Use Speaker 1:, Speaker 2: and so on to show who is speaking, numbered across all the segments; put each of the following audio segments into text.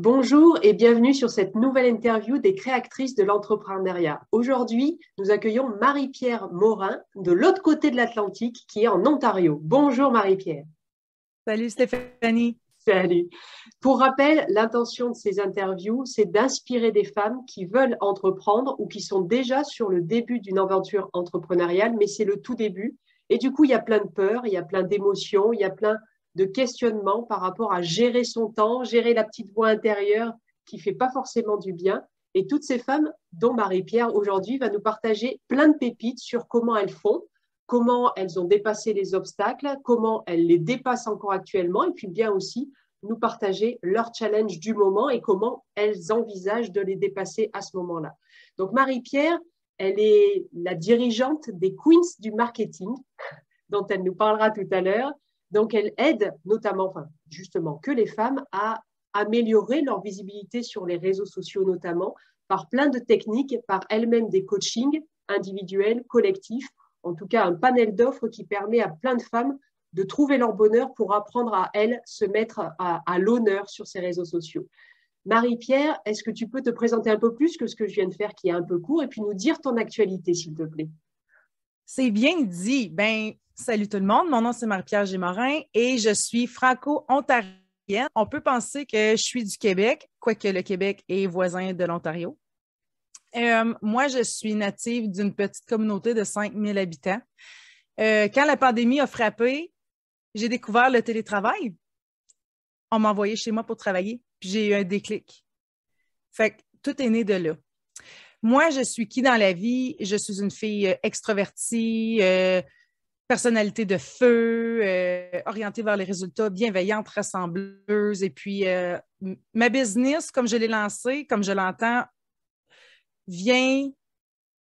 Speaker 1: Bonjour et bienvenue sur cette nouvelle interview des créatrices de l'entrepreneuriat. Aujourd'hui, nous accueillons Marie-Pierre Morin de l'autre côté de l'Atlantique qui est en Ontario. Bonjour Marie-Pierre.
Speaker 2: Salut Stéphanie.
Speaker 1: Salut. Pour rappel, l'intention de ces interviews, c'est d'inspirer des femmes qui veulent entreprendre ou qui sont déjà sur le début d'une aventure entrepreneuriale, mais c'est le tout début. Et du coup, il y a plein de peurs, il y a plein d'émotions, il y a plein de questionnement par rapport à gérer son temps, gérer la petite voix intérieure qui fait pas forcément du bien. Et toutes ces femmes, dont Marie-Pierre aujourd'hui, va nous partager plein de pépites sur comment elles font, comment elles ont dépassé les obstacles, comment elles les dépassent encore actuellement, et puis bien aussi nous partager leur challenge du moment et comment elles envisagent de les dépasser à ce moment-là. Donc Marie-Pierre, elle est la dirigeante des Queens du marketing, dont elle nous parlera tout à l'heure. Donc, elle aide notamment, justement, que les femmes à améliorer leur visibilité sur les réseaux sociaux, notamment par plein de techniques, par elles-mêmes des coachings individuels, collectifs, en tout cas un panel d'offres qui permet à plein de femmes de trouver leur bonheur pour apprendre à elles se mettre à l'honneur sur ces réseaux sociaux. Marie-Pierre, est-ce que tu peux te présenter un peu plus que ce que je viens de faire qui est un peu court et puis nous dire ton actualité, s'il te plaît?
Speaker 2: C'est bien dit. Ben, Salut tout le monde, mon nom c'est Marie-Pierre Gémorin et je suis franco-ontarienne. On peut penser que je suis du Québec, quoique le Québec est voisin de l'Ontario. Euh, moi, je suis native d'une petite communauté de 5000 habitants. Euh, quand la pandémie a frappé, j'ai découvert le télétravail. On m'a envoyé chez moi pour travailler, puis j'ai eu un déclic. Fait que tout est né de là. Moi, je suis qui dans la vie? Je suis une fille euh, extrovertie, personnalité de feu, euh, orientée vers les résultats, bienveillante, rassembleuse. Et puis, euh, ma business, comme je l'ai lancée, comme je l'entends, vient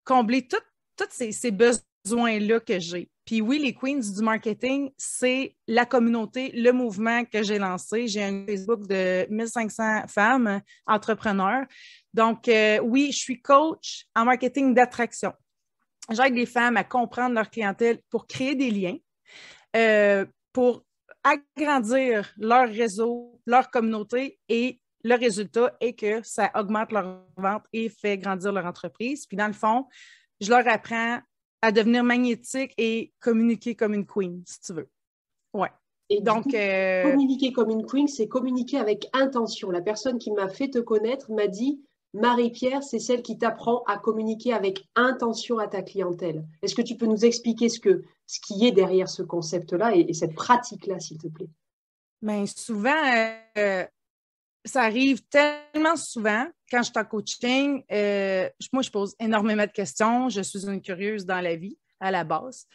Speaker 2: combler tous ces, besoins-là que j'ai. Puis oui, les Queens du marketing, c'est la communauté, le mouvement que j'ai lancé. J'ai un Facebook de 1500 femmes entrepreneurs. Donc, euh, oui, je suis coach en marketing d'attraction j'aide les femmes à comprendre leur clientèle pour créer des liens, euh, pour agrandir leur réseau, leur communauté et le résultat est que ça augmente leur vente et fait grandir leur entreprise. Puis dans le fond, je leur apprends à devenir magnétique et communiquer comme une queen, si tu veux. Ouais.
Speaker 1: Et donc, euh, communiquer comme une queen, c'est communiquer avec intention. La personne qui m'a fait te connaître m'a dit Marie-Pierre, c'est celle qui t'apprend à communiquer avec intention à ta clientèle. Est-ce que tu peux nous expliquer ce, que, ce qui est derrière ce concept-là et, cette pratique-là, s'il te plaît?
Speaker 2: Bien, souvent, euh, ça arrive tellement souvent quand je suis en coaching. Euh, moi, je pose énormément de questions. Je suis une curieuse dans la vie, à la base.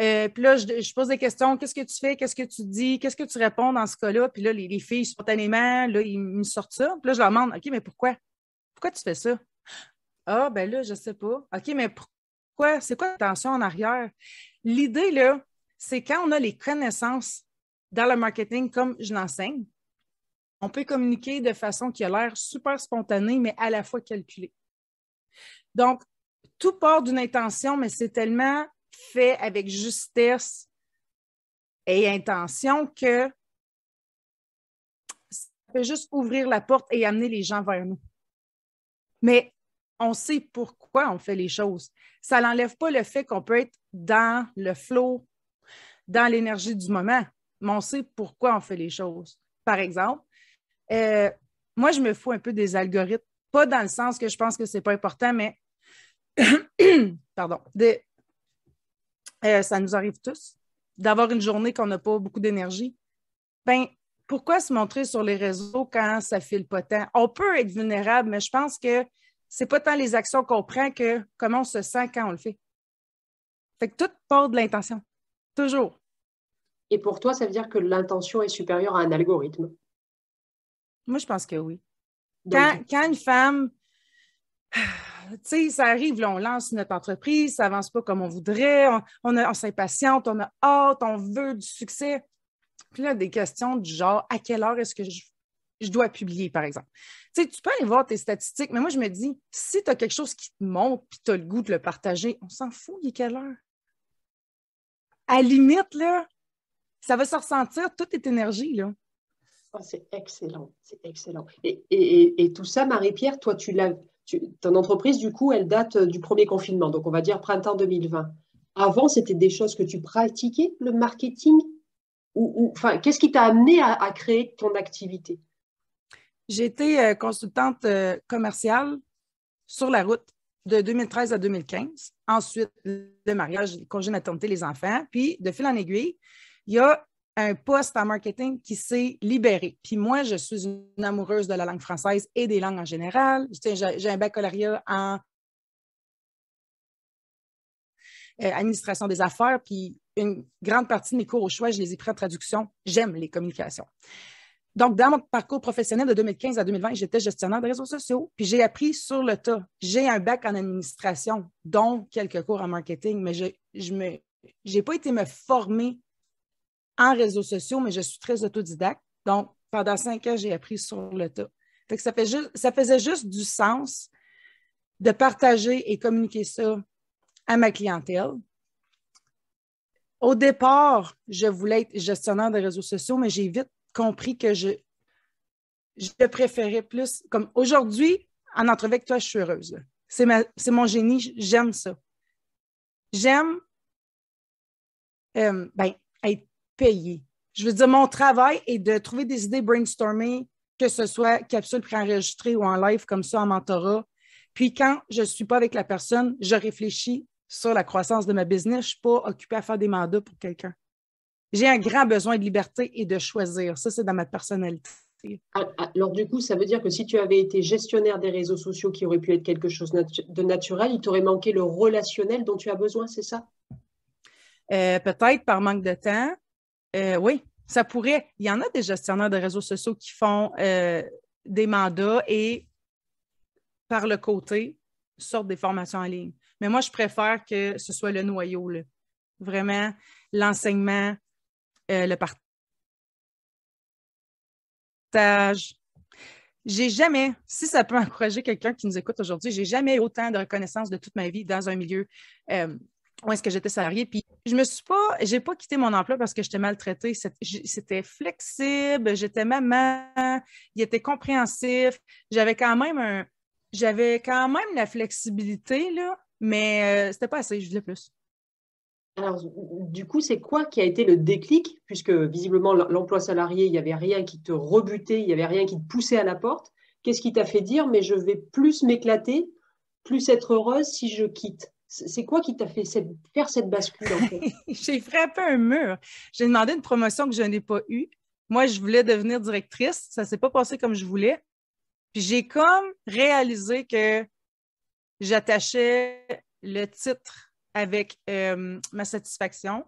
Speaker 2: Euh, puis là, je, pose des questions. Qu'est-ce que tu fais? Qu'est-ce que tu dis? Qu'est-ce que tu réponds dans ce cas-là? Puis là, les, les, filles, spontanément, là, ils me sortent ça. Puis là, je leur demande, OK, mais pourquoi? Pourquoi tu fais ça? Ah, ben là, je ne sais pas. OK, mais pourquoi? C'est quoi l'intention en arrière? L'idée, là, c'est quand on a les connaissances dans le marketing comme je l'enseigne, on peut communiquer de façon qui a l'air super spontanée, mais à la fois calculée. Donc, tout part d'une intention, mais c'est tellement fait avec justesse et intention que ça peut juste ouvrir la porte et amener les gens vers nous mais on sait pourquoi on fait les choses. Ça n'enlève pas le fait qu'on peut être dans le flow, dans l'énergie du moment, mais on sait pourquoi on fait les choses. Par exemple, euh, moi, je me fous un peu des algorithmes, pas dans le sens que je pense que ce n'est pas important, mais pardon, euh, ça nous arrive tous d'avoir une journée qu'on n'a pas beaucoup d'énergie. Ben, pourquoi se montrer sur les réseaux quand ça file pas tant? On peut être vulnérable, mais je pense que c'est pas tant les actions qu'on prend que comment on se sent quand on le fait. Fait que tout part de l'intention. Toujours.
Speaker 1: Et pour toi, ça veut dire que l'intention est supérieure à un algorithme?
Speaker 2: Moi, je pense que oui. Quand, une femme, tu sais, ça arrive, on lance notre entreprise, ça avance pas comme on voudrait, on, on, on s'impatiente, on a hâte, on veut du succès. Puis là, des questions du genre, à quelle heure est-ce que je, dois publier, par exemple? Tu sais, tu peux aller voir tes statistiques, mais moi, je me dis, si tu as quelque chose qui te montre puis tu as le goût de le partager, on s'en fout, il est quelle heure? À limite, là, ça va se ressentir toute cette énergie, là.
Speaker 1: C'est excellent, c'est excellent. Et, tout ça, Marie-Pierre, toi, tu l'as, ton entreprise, du coup, elle date euh, du premier confinement, donc on va dire printemps 2020. Avant, c'était des choses que tu pratiquais, le marketing? Ou, enfin, Qu'est-ce qui t'a amené à, créer ton activité?
Speaker 2: J'ai été euh, consultante euh, commerciale sur la route de 2013 à 2015. Ensuite, le mariage, le congé maternité, les enfants. Puis, de fil en aiguille, il y a un poste en marketing qui s'est libéré. Puis moi, je suis une amoureuse de la langue française et des langues en général. J'ai un baccalauréat en euh, administration des affaires, puis une grande partie de mes cours au choix, je les ai pris en traduction. J'aime les communications. Donc, dans mon parcours professionnel de 2015 à 2020, j'étais gestionnaire de réseaux sociaux, puis j'ai appris sur le tas. J'ai un bac en administration, dont quelques cours en marketing, mais je n'ai pas été me former en réseaux sociaux, mais je suis très autodidacte. Donc, pendant cinq ans, j'ai appris sur le tas. ça, fait juste, ça faisait juste du sens de partager et communiquer ça à ma clientèle. Au départ, je voulais être gestionnaire de réseaux sociaux, mais j'ai vite compris que je, je préférais plus. Comme aujourd'hui, en entrevue avec toi, je suis heureuse. C'est mon génie, j'aime ça. J'aime euh, ben, être payé. Je veux dire, mon travail est de trouver des idées brainstorming, que ce soit capsule préenregistrée ou en live comme ça en mentorat. Puis quand je ne suis pas avec la personne, je réfléchis sur la croissance de ma business. Je ne suis pas occupée à faire des mandats pour quelqu'un. J'ai un grand besoin de liberté et de choisir. Ça, c'est dans ma personnalité.
Speaker 1: Ah, ah, alors, du coup, ça veut dire que si tu avais été gestionnaire des réseaux sociaux qui aurait pu être quelque chose de naturel, il t'aurait manqué le relationnel dont tu as besoin, c'est ça?
Speaker 2: Euh, peut-être par manque de temps, euh, oui, ça pourrait. Il y en a des gestionnaires de réseaux sociaux qui font euh, des mandats et par le côté sortent des formations en ligne. Mais moi, je préfère que ce soit le noyau, vraiment l'enseignement, euh, le partage. J'ai jamais, si ça peut encourager quelqu'un qui nous écoute aujourd'hui, j'ai jamais autant de reconnaissance de toute ma vie dans un milieu où est-ce que j'étais salariée. Puis je me suis pas, j'ai pas quitté mon emploi parce que j'étais maltraitée. C'était flexible, j'étais maman, il était compréhensif. J'avais quand même un, j'avais quand même la flexibilité, là, mais euh, c'était pas assez, je voulais plus.
Speaker 1: Alors, du coup, c'est quoi qui a été le déclic, puisque visiblement l'emploi salarié, il n'y avait rien qui te rebutait, il n'y avait rien qui te poussait à la porte. Qu'est-ce qui t'a fait dire, mais je vais plus m'éclater, plus être heureuse si je quitte? C'est quoi qui t'a fait faire cette bascule?
Speaker 2: J'ai frappé un mur. J'ai demandé une promotion que je n'ai pas eue. Moi, je voulais devenir directrice. Ça ne s'est pas passé comme je voulais. Puis j'ai comme réalisé que j'attachais le titre avec euh, ma satisfaction.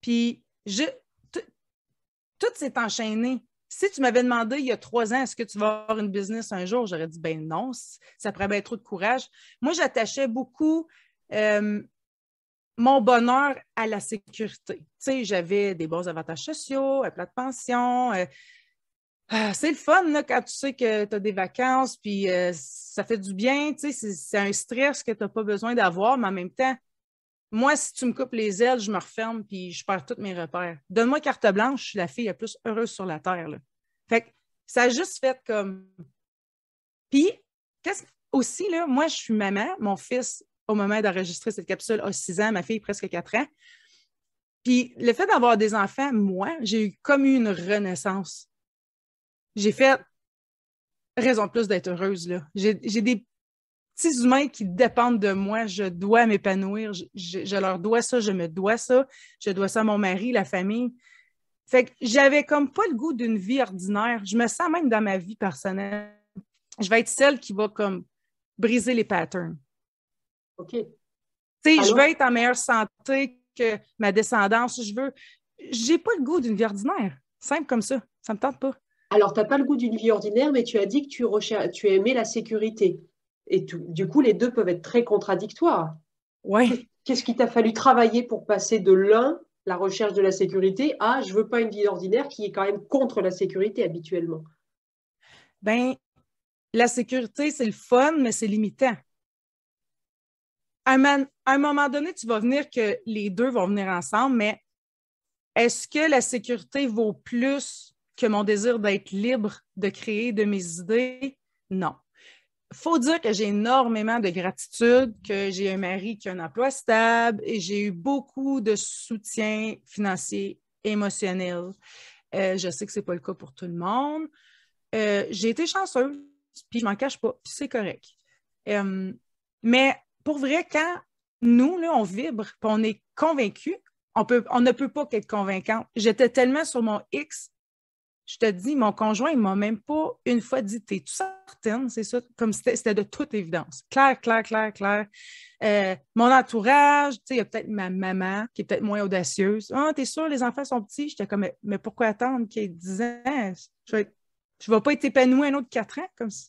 Speaker 2: Puis je, tout s'est enchaîné. Si tu m'avais demandé il y a trois ans, est-ce que tu vas avoir une business un jour, j'aurais dit ben non, ça pourrait bien trop de courage. Moi, j'attachais beaucoup euh, mon bonheur à la sécurité. Tu sais, j'avais des bons avantages sociaux, un plat de pension. Euh, ah, c'est le fun quand tu sais que tu as des vacances, puis euh, ça fait du bien. Tu sais, c'est un stress que tu n'as pas besoin d'avoir, mais en même temps, moi, si tu me coupes les ailes, je me referme puis je perds tous mes repères. Donne-moi carte blanche, je suis la fille la plus heureuse sur la terre. Fait que ça a juste fait comme. Puis, qu'est-ce aussi, là, moi, je suis maman. Mon fils, au moment d'enregistrer cette capsule, a 6 ans, ma fille presque 4 ans. Puis, le fait d'avoir des enfants, moi, j'ai eu comme une renaissance. J'ai fait raison de plus d'être heureuse. J'ai des petits humains qui dépendent de moi, je dois m'épanouir, je, leur dois ça, je me dois ça, je dois ça à mon mari, la famille. Fait que j'avais comme pas le goût d'une vie ordinaire. Je me sens même dans ma vie personnelle. Je vais être celle qui va comme briser les patterns.
Speaker 1: OK.
Speaker 2: Tu sais, je veux être en meilleure santé que ma descendance. Je veux. J'ai pas le goût d'une vie ordinaire. Simple comme ça. Ça me tente pas.
Speaker 1: Alors, tu n'as pas le goût d'une vie ordinaire, mais tu as dit que tu, tu aimais la sécurité. Et du coup, les deux peuvent être très contradictoires.
Speaker 2: Oui.
Speaker 1: Qu'est-ce qui t'a fallu travailler pour passer de l'un, la recherche de la sécurité, à je veux pas une vie ordinaire qui est quand même contre la sécurité habituellement?
Speaker 2: Ben, la sécurité, c'est le fun, mais c'est limitant. À un, moment donné, tu vas venir que les deux vont venir ensemble, mais est-ce que la sécurité vaut plus que mon désir d'être libre, de créer de mes idées, non. Faut dire que j'ai énormément de gratitude, que j'ai un mari qui a un emploi stable et j'ai eu beaucoup de soutien financier, émotionnel. Euh, je sais que ce n'est pas le cas pour tout le monde. Euh, j'ai été chanceuse, puis je m'en cache pas, puis c'est correct. Euh, mais pour vrai, quand nous, là, on vibre, puis on est convaincu, on, on ne peut pas qu'être convaincant. J'étais tellement sur mon X, je te dis, mon conjoint, il m'a même pas une fois dit T'es certaine, c'est ça? Comme c'était de toute évidence. Claire, clair, clair, clair. Euh, mon entourage, tu sais, il y a peut-être ma maman qui est peut-être moins audacieuse. Ah, t'es sûr, les enfants sont petits? J'étais comme, mais, pourquoi attendre qu'il ait 10 ans? Je vais, vais pas être épanouie un autre 4 ans comme ça.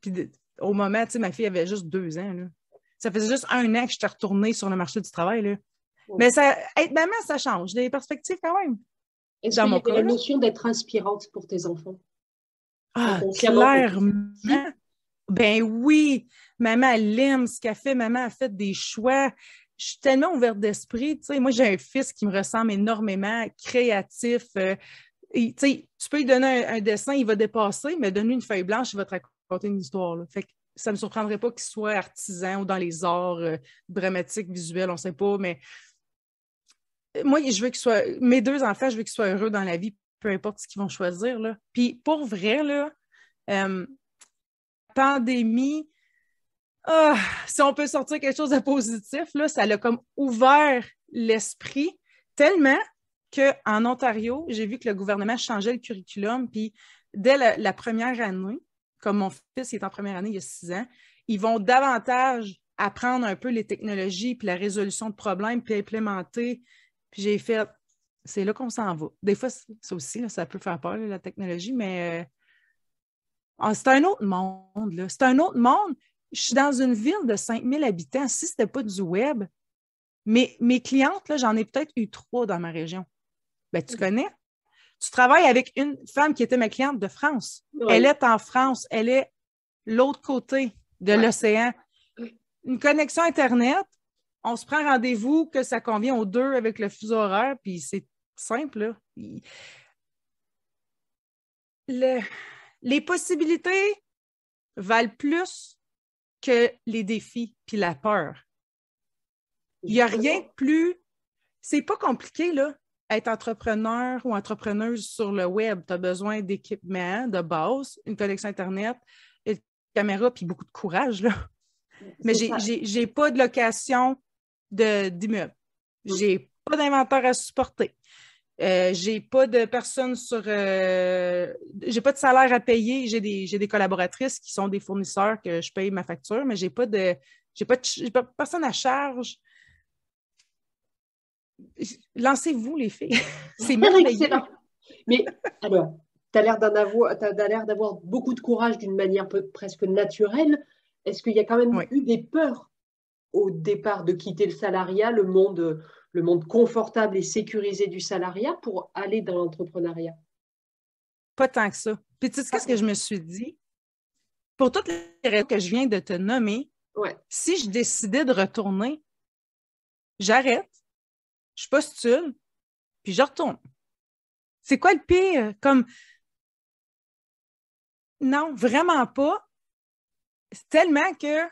Speaker 2: Puis au moment, tu sais, ma fille avait juste deux ans. Là. Ça faisait juste un an que j'étais retournée sur le marché du travail. Là. Mais ça, être maman, ça change. Les perspectives quand même.
Speaker 1: Est-ce qu'il y avait la notion d'être inspirante pour tes enfants?
Speaker 2: Ah, clairement. Ben oui. Maman, elle aime ce qu'elle fait. Maman a fait des choix. Je suis tellement ouverte d'esprit. Tu sais, moi, j'ai un fils qui me ressemble énormément, créatif. Euh, tu sais, tu peux lui donner un, dessin, il va dépasser, mais donne-lui une feuille blanche, il va te raconter une histoire. Là. Fait que ça ne me surprendrait pas qu'il soit artisan ou dans les arts euh, dramatiques, visuels, on ne sait pas, mais moi, je veux qu'ils soient, mes deux enfants, je veux qu'ils soient heureux dans la vie, peu importe ce qu'ils vont choisir. Là. Puis pour vrai, là, euh, pandémie, ah, si on peut sortir quelque chose de positif, là, ça a comme ouvert l'esprit tellement qu'en Ontario, j'ai vu que le gouvernement changeait le curriculum, puis dès la, première année, comme mon fils est en première année il y a six ans, ils vont davantage apprendre un peu les technologies, puis la résolution de problèmes, puis implémenter. Puis j'ai fait, c'est là qu'on s'en va. Des fois, ça aussi, ça peut faire peur, la technologie, mais euh, ah, c'est un autre monde. C'est un autre monde. Je suis dans une ville de 5000 habitants. Si ce n'était pas du web, mais mes clientes, j'en ai peut-être eu trois dans ma région. Ben, tu connais? Tu travailles avec une femme qui était ma cliente de France. Elle est en France. Elle est l'autre côté de l'océan. Une connexion Internet, on se prend rendez-vous que ça convient aux deux avec le fuseau horaire, puis c'est simple. les possibilités valent plus que les défis puis la peur. Il n'y a rien de plus. C'est pas compliqué, là. Être entrepreneur ou entrepreneuse sur le web, tu as besoin d'équipement de base, une connexion Internet, une caméra, puis beaucoup de courage, là. Mais j'ai n'ai pas de location d'immeuble. J'ai pas d'inventaire à supporter. Euh, j'ai pas de personnes sur. Euh, j'ai pas de salaire à payer. J'ai des, des, collaboratrices qui sont des fournisseurs que je paye ma facture, mais j'ai pas de. J'ai pas, pas personne à charge. Lancez-vous, les filles. C'est merveilleux.
Speaker 1: Mais alors, tu as l'air d'avoir beaucoup de courage d'une manière presque naturelle. Est-ce qu'il y a quand même eu des peurs au départ de quitter le salariat, le monde le monde confortable et sécurisé du salariat pour aller dans l'entrepreneuriat?
Speaker 2: Pas tant que ça. Puis tu sais qu'est-ce que je me suis dit? Pour toutes les raisons que je viens de te nommer, si je décidais de retourner, j'arrête, je postule, puis je retourne. C'est quoi le pire? Comme non, vraiment pas. C'est tellement que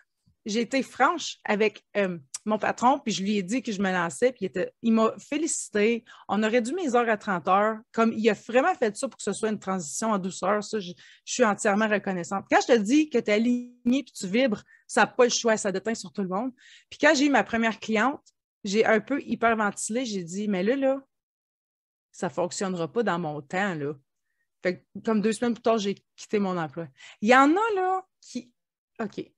Speaker 2: j'ai été franche avec euh, mon patron, puis je lui ai dit que je me lançais, puis il, m'a félicité. On aurait dû mes heures à 30 heures. Comme il a vraiment fait ça pour que ce soit une transition en douceur, ça, je, suis entièrement reconnaissante. Quand je te dis que tu es aligné puis tu vibres, ça n'a pas le choix, ça déteint sur tout le monde. Puis quand j'ai eu ma première cliente, j'ai un peu hyperventilé, j'ai dit, mais là, là, ça ne fonctionnera pas dans mon temps, là. Fait comme deux semaines plus tard, j'ai quitté mon emploi. Il y en a, là, qui. OK.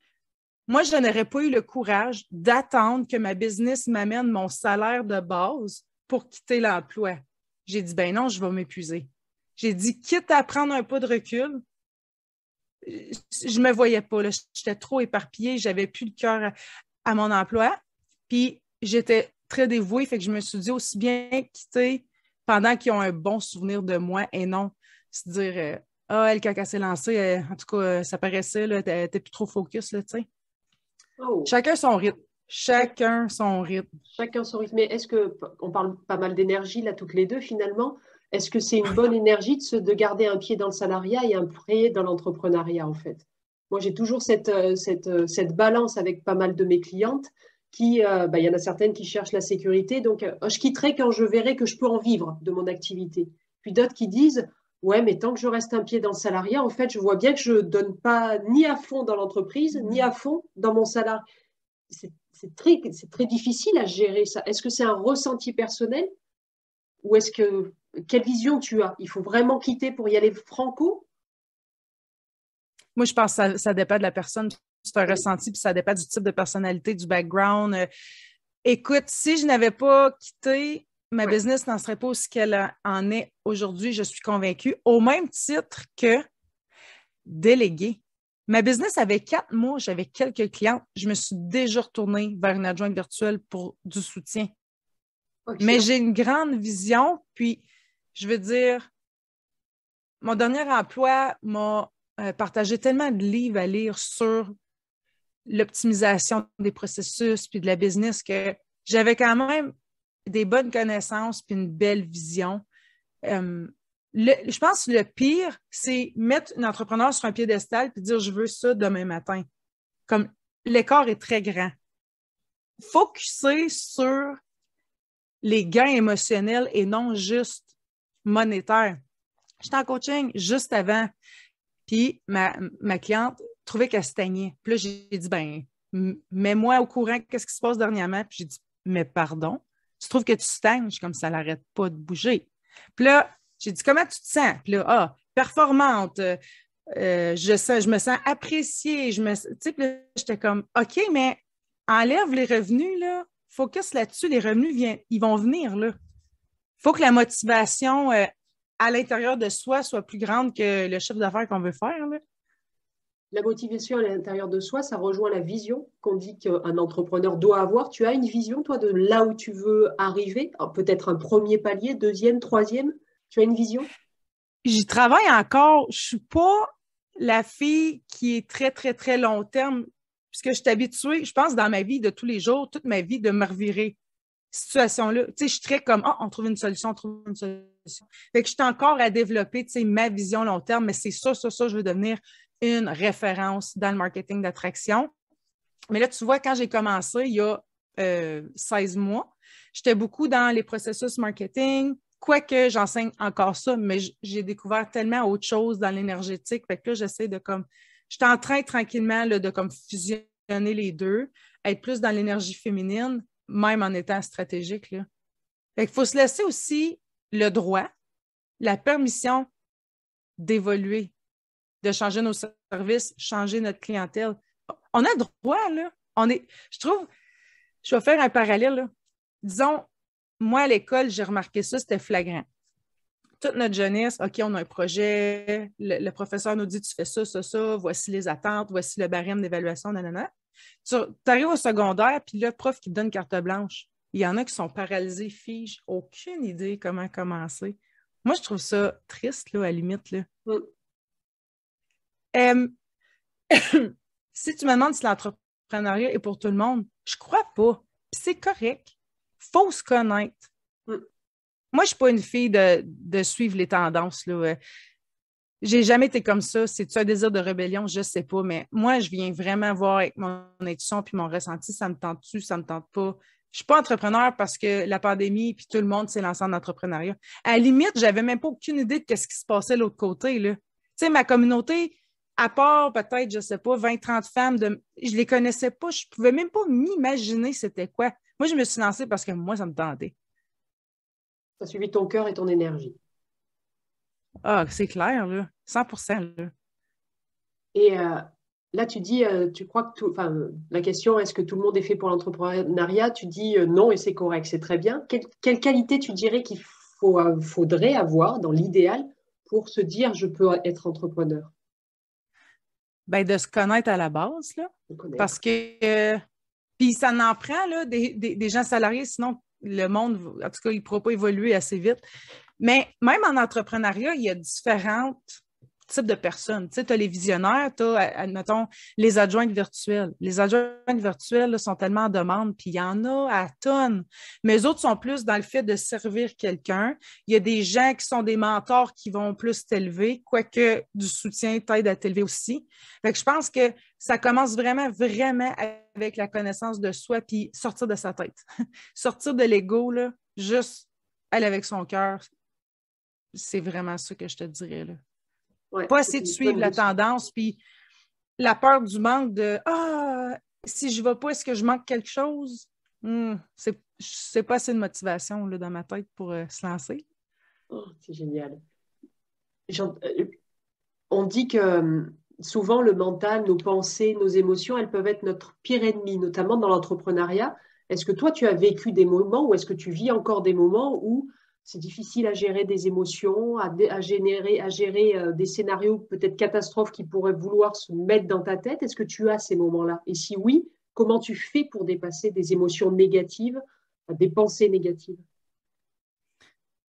Speaker 2: Moi, je n'aurais pas eu le courage d'attendre que ma business m'amène mon salaire de base pour quitter l'emploi. J'ai dit, ben non, je vais m'épuiser. J'ai dit, quitte à prendre un pas de recul, je ne me voyais pas. J'étais trop éparpillée, j'avais plus le cœur à, mon emploi. Puis j'étais très dévouée, fait que je me suis dit aussi bien quitter pendant qu'ils ont un bon souvenir de moi et non se dire euh, Ah, elle, quand elle s'est lancée, euh, en tout cas, euh, ça paraissait, n'étais plus trop focus. Oh. Chacun son rythme. Chacun son rythme.
Speaker 1: Chacun son rythme. Mais est-ce que, on parle pas mal d'énergie là toutes les deux finalement, est-ce que c'est une bonne énergie de, de garder un pied dans le salariat et un pied dans l'entrepreneuriat, en fait? Moi, j'ai toujours cette, euh, cette, euh, cette, balance avec pas mal de mes clientes qui, euh, bah, il y en a certaines qui cherchent la sécurité, donc je quitterai quand je verrai que je peux en vivre de mon activité. Puis d'autres qui disent, ouais, mais tant que je reste un pied dans le salariat, en fait, je vois bien que je ne donne pas ni à fond dans l'entreprise, ni à fond dans mon salariat. C'est très, très difficile à gérer ça. Est-ce que c'est un ressenti personnel? Ou est-ce que quelle vision tu as? Il faut vraiment quitter pour y aller franco?
Speaker 2: Moi, je pense que ça, dépend de la personne. C'est un ressenti, puis ça dépend du type de personnalité, du background. Euh, écoute, si je n'avais pas quitté, ma business n'en serait pas aussi qu'elle en est aujourd'hui, je suis convaincue, au même titre que déléguer. Ma business avait quatre mois, j'avais quelques clients. Je me suis déjà retournée vers une adjointe virtuelle pour du soutien. Mais j'ai une grande vision, puis je veux dire, mon dernier emploi m'a euh, partagé tellement de livres à lire sur l'optimisation des processus puis de la business que j'avais quand même des bonnes connaissances puis une belle vision. Euh, je pense que le pire, c'est mettre un entrepreneur sur un piédestal puis dire je veux ça demain matin. Comme l'écart est très grand. Focuser sur les gains émotionnels et non juste monétaires. J'étais en coaching juste avant, puis ma, cliente trouvait qu'elle stagnait. Puis là, j'ai dit, ben, mets-moi au courant qu'est-ce qui se passe dernièrement. Puis j'ai dit, mais pardon, tu trouves que tu stagnes? Comme ça n'arrête pas de bouger. Puis là, j'ai dit, comment tu te sens? Puis là, ah, performante, euh, je, je me sens appréciée. Je me, tu sais, j'étais comme, OK, mais enlève les revenus, là, focus là-dessus, les revenus viennent, ils vont venir. Il faut que la motivation euh, à l'intérieur de soi soit plus grande que le chiffre d'affaires qu'on veut faire.
Speaker 1: La motivation à l'intérieur de soi, ça rejoint la vision qu'on dit qu'un entrepreneur doit avoir. Tu as une vision, toi, de là où tu veux arriver? Peut-être un premier palier, deuxième, troisième? Tu as une vision?
Speaker 2: J'y travaille encore. Je ne suis pas la fille qui est très, très, très long terme puisque je suis habituée, je pense, dans ma vie de tous les jours, toute ma vie, de me revirer situation-là. Tu sais, je suis très comme, ah, on trouve une solution, on trouve une solution. Fait que je suis encore à développer, tu sais, ma vision long terme, mais c'est ça, ça, ça, je veux devenir une référence dans le marketing d'attraction. Mais là, tu vois, quand j'ai commencé, il y a 16 euh, mois, j'étais beaucoup dans les processus marketing, quoique j'enseigne encore ça, mais j'ai découvert tellement autre chose dans l'énergétique. Fait que là, j'essaie de comme je suis en train tranquillement de comme fusionner les deux, être plus dans l'énergie féminine, même en étant stratégique. Là. il faut se laisser aussi le droit, la permission d'évoluer, de changer nos services, changer notre clientèle. On a le droit, là. On est, je trouve, je vais faire un parallèle. Disons, moi, à l'école, j'ai remarqué ça, c'était flagrant toute notre jeunesse, OK, on a un projet, le, professeur nous dit tu fais ça, ça, ça, voici les attentes, voici le barème d'évaluation, nanana. Tu arrives au secondaire, puis le prof qui te donne carte blanche. Il y en a qui sont paralysés, figent, aucune idée comment commencer. Moi, je trouve ça triste, là, à la limite. Là. Mm. si tu me demandes si l'entrepreneuriat est pour tout le monde, je crois pas. C'est correct. Il faut se connaître. Mm. Moi, je ne suis pas une fille de, suivre les tendances. Là. J'ai jamais été comme ça. C'est-tu un désir de rébellion? Je ne sais pas. Mais moi, je viens vraiment voir avec mon intuition puis mon ressenti, ça me tente-tu, ça ne me tente pas. Je ne suis pas entrepreneur parce que la pandémie puis tout le monde s'est lancé en entrepreneuriat. À la limite, je n'avais même pas aucune idée de ce qui se passait de l'autre côté. Tu sais, ma communauté, à part peut-être, je ne sais pas, 20-30 femmes, de... je ne les connaissais pas. Je ne pouvais même pas m'imaginer c'était quoi. Moi, je me suis lancée parce que moi, ça me tentait.
Speaker 1: Tu as suivi ton cœur et ton énergie.
Speaker 2: Ah, c'est clair, là. 100 là.
Speaker 1: Et euh, là, tu dis, euh, tu crois que tout. Enfin, la question, est-ce que tout le monde est fait pour l'entrepreneuriat? Tu dis euh, non et c'est correct, c'est très bien. Quelle, qualité tu dirais qu'il faut, faudrait avoir dans l'idéal pour se dire je peux être entrepreneur?
Speaker 2: Ben, de se connaître à la base, là. Parce que. puis ça n'en prend, là, des, des gens salariés, sinon le monde, en tout cas, il ne pourra pas évoluer assez vite. Mais même en entrepreneuriat, il y a différentes types de personnes. Tu sais, as les visionnaires, tu as, admettons, les adjointes virtuelles. Les adjointes virtuelles sont tellement en demande, puis il y en a à tonnes. Mais les autres sont plus dans le fait de servir quelqu'un. Il y a des gens qui sont des mentors qui vont plus t'élever, quoique du soutien t'aide à t'élever aussi. Fait que je pense que ça commence vraiment, vraiment avec la connaissance de soi, puis sortir de sa tête. sortir de l'ego, juste aller avec son cœur. C'est vraiment ça que je te dirais. Là pas essayer de suivre la tendance, puis la peur du manque de Ah, si je ne vais pas, est-ce que je manque quelque chose? Hmm, c'est pas assez de motivation là, dans ma tête pour euh, se lancer.
Speaker 1: Oh, c'est génial. Euh, on dit que hum, souvent le mental, nos pensées, nos émotions, elles peuvent être notre pire ennemi, notamment dans l'entrepreneuriat. Est-ce que toi, tu as vécu des moments ou est-ce que tu vis encore des moments où c'est difficile à gérer des émotions, à, générer, à gérer euh, des scénarios peut-être catastrophes qui pourraient vouloir se mettre dans ta tête. Est-ce que tu as ces moments-là? Et si oui, comment tu fais pour dépasser des émotions négatives, des pensées négatives?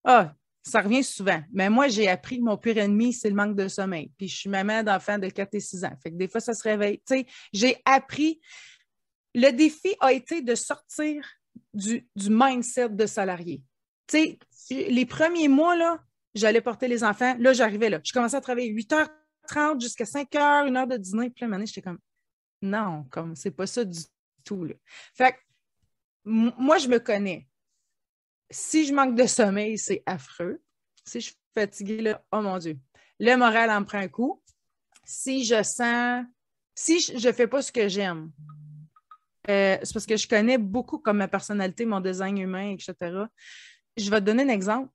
Speaker 2: Ah, ça revient souvent. Mais moi, j'ai appris que mon pire ennemi, c'est le manque de sommeil. Puis je suis maman d'enfants de 4 et 6 ans. Des fois, ça se réveille. J'ai appris. Le défi a été de sortir du, du mindset de salarié. Tu sais, les premiers mois, là, j'allais porter les enfants. Là, j'arrivais là. Je commençais à travailler 8h30 jusqu'à 5h, une heure de dîner. Puis là, j'étais comme, non, comme, c'est pas ça du tout. Fait que, moi, je me connais. Si je manque de sommeil, c'est affreux. Si je suis fatiguée, là, oh mon Dieu. Le moral en prend un coup. Si je sens, si je fais pas ce que j'aime, euh, c'est parce que je connais beaucoup comme ma personnalité, mon design humain, etc je vais te donner un exemple.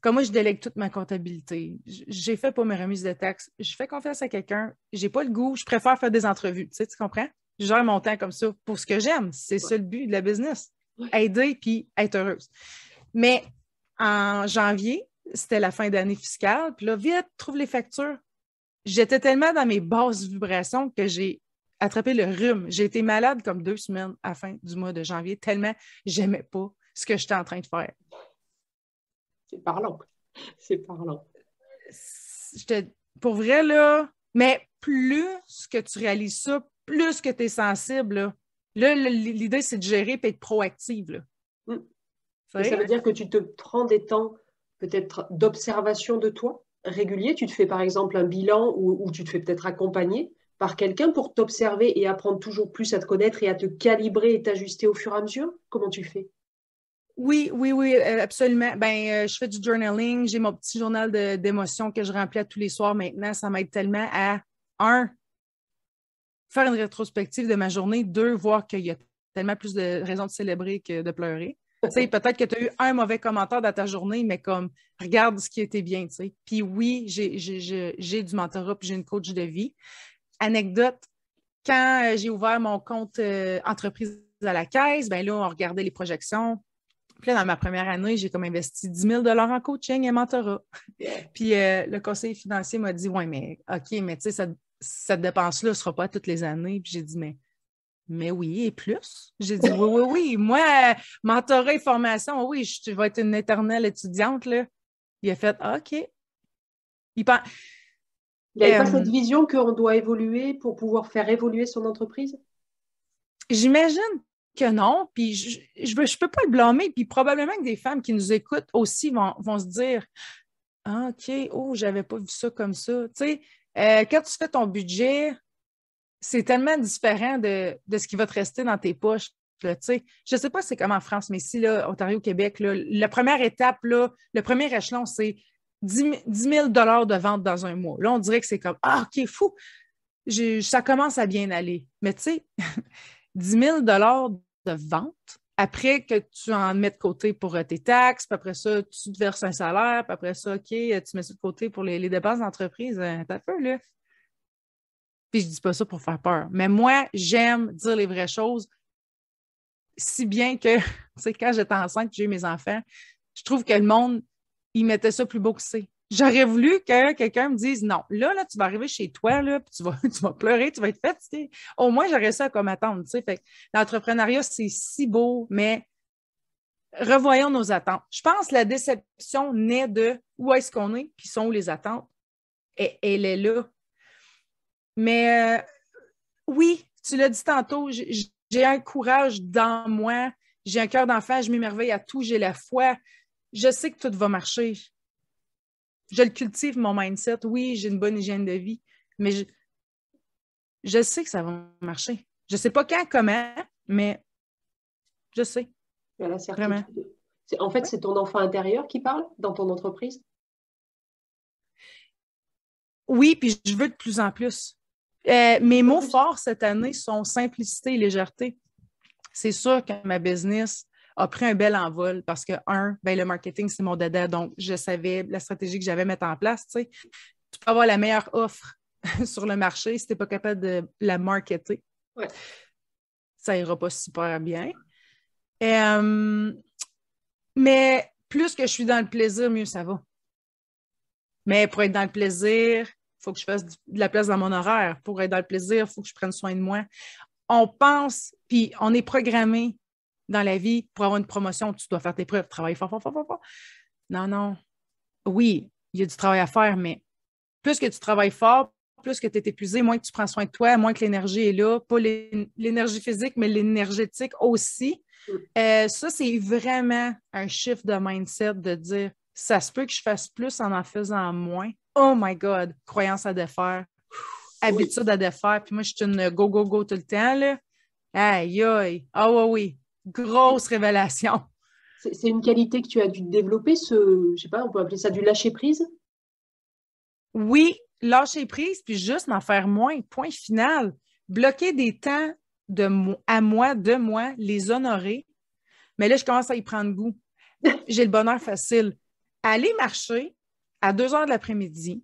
Speaker 2: Comme moi, je délègue toute ma comptabilité. J'ai fait pas mes remises de taxes. Je fais confiance à quelqu'un. J'ai pas le goût. Je préfère faire des entrevues. Tu sais, tu comprends? Je gère mon temps comme ça pour ce que j'aime. C'est ça le but de la business. Aider puis être heureuse. Mais en janvier, c'était la fin d'année fiscale. Puis là, vite, trouve les factures. J'étais tellement dans mes basses vibrations que j'ai attrapé le rhume. J'ai été malade comme deux semaines à la fin du mois de janvier, tellement j'aimais pas ce que j'étais en train de faire.
Speaker 1: C'est parlant. C'est parlant.
Speaker 2: pour vrai, là, mais plus que tu réalises ça, plus que tu es sensible, là, l'idée, c'est de gérer et être proactive.
Speaker 1: Mm. Ça veut dire que tu te prends des temps peut-être d'observation de toi régulier. Tu te fais par exemple un bilan ou, ou tu te fais peut-être accompagner par quelqu'un pour t'observer et apprendre toujours plus à te connaître et à te calibrer et t'ajuster au fur et à mesure. Comment tu fais?
Speaker 2: Oui, oui, oui, euh, absolument. Ben, euh, je fais du journaling, j'ai mon petit journal d'émotions que je remplis tous les soirs maintenant. Ça m'aide tellement à, un, faire une rétrospective de ma journée, deux, voir qu'il y a tellement plus de raisons de célébrer que de pleurer. peut-être que tu as eu un mauvais commentaire dans ta journée, mais comme regarde ce qui était bien. sais. Puis oui, j'ai du mentorat puis j'ai une coach de vie. Anecdote, quand euh, j'ai ouvert mon compte entreprise à la caisse, ben là, on regardait les projections puis là, dans ma première année, j'ai comme investi 10 000 en coaching et mentorat. Puis euh, le conseiller financier m'a dit Ouais, mais OK, mais tu sais, cette, dépense-là ne sera pas toutes les années. Puis j'ai dit Mais mais oui, et plus? J'ai dit oui, oui, oui. Moi, mentorat et formation, oui, je, vais être une éternelle étudiante. Là. Il a fait OK.
Speaker 1: Il, pense... Il n'avait pas euh, cette vision qu'on doit évoluer pour pouvoir faire évoluer son entreprise?
Speaker 2: J'imagine que non, puis je ne je peux pas le blâmer, puis probablement que des femmes qui nous écoutent aussi vont, se dire ah, OK, oh, j'avais pas vu ça comme ça. Tu sais, euh, quand tu fais ton budget, c'est tellement différent de, ce qui va te rester dans tes poches. Je ne sais pas c'est comme en France, mais ici, là, Ontario, Québec, là, la première étape, là, le premier échelon, c'est 10 000 de vente dans un mois. Là, on dirait que c'est comme Ah, OK, fou, ça commence à bien aller. Mais tu sais, 10 000 de vente. Après que tu en mets de côté pour euh, tes taxes, puis après ça, tu te verses un salaire, puis après ça, OK, tu mets ça de côté pour les, dépenses d'entreprise. Euh, t'as peu, là. Puis je dis pas ça pour faire peur. Mais moi, j'aime dire les vraies choses, si bien que, tu sais, quand j'étais enceinte, j'ai eu mes enfants, je trouve que le monde, il mettait ça plus beau que c'est. J'aurais voulu que quelqu'un me dise non, là, là, tu vas arriver chez toi, là, puis tu vas, tu vas pleurer, tu vas être fatigué. Au moins, j'aurais ça comme attente. L'entrepreneuriat, c'est si beau, mais revoyons nos attentes. Je pense que la déception naît de où est-ce qu'on est, puis sont les attentes. elle, est là. Mais euh, oui, tu l'as dit tantôt, j'ai un courage dans moi, j'ai un cœur d'enfant, je m'émerveille à tout, j'ai la foi. Je sais que tout va marcher. Je le cultive, mon mindset. Oui, j'ai une bonne hygiène de vie, mais je, je sais que ça va marcher. Je ne sais pas quand, comment, mais je sais.
Speaker 1: Vraiment. En fait, c'est ton enfant intérieur qui parle dans ton entreprise?
Speaker 2: Oui, puis je veux de plus en plus. Euh, mes mots forts cette année sont simplicité et légèreté. C'est sûr que ma business a pris un bel envol parce que, un, ben, le marketing, c'est mon dada. Donc, je savais la stratégie que j'avais à mettre en place. Tu, peux avoir la meilleure offre sur le marché si tu n'es pas capable de la marketer. Ça ira pas super bien. Euh, mais plus que je suis dans le plaisir, mieux ça va. Mais pour être dans le plaisir, il faut que je fasse de la place dans mon horaire. Pour être dans le plaisir, il faut que je prenne soin de moi. On pense, puis on est programmé dans la vie pour avoir une promotion, tu dois faire tes preuves, travailler fort, fort, fort, fort, fort. Non, non. Oui, il y a du travail à faire, mais plus que tu travailles fort, plus que tu es épuisé, moins que tu prends soin de toi, moins que l'énergie est là. Pas l'énergie physique, mais l'énergétique aussi. Mm. Euh, ça, c'est vraiment un shift de mindset de dire ça se peut que je fasse plus en en faisant moins. Oh my God, croyance à défaire, habitude à défaire. Puis moi, je suis une go, go, go tout le temps. Là. Aïe, aïe. Ah oui, oui. Grosse révélation.
Speaker 1: C'est une qualité que tu as dû développer, ce, je sais pas, on peut appeler ça du lâcher prise?
Speaker 2: Oui, lâcher prise, puis juste m'en faire moins. Point final. Bloquer des temps de à moi, de moi, les honorer. Mais là, je commence à y prendre goût. J'ai le bonheur facile aller marcher à 2 heures de l'après-midi,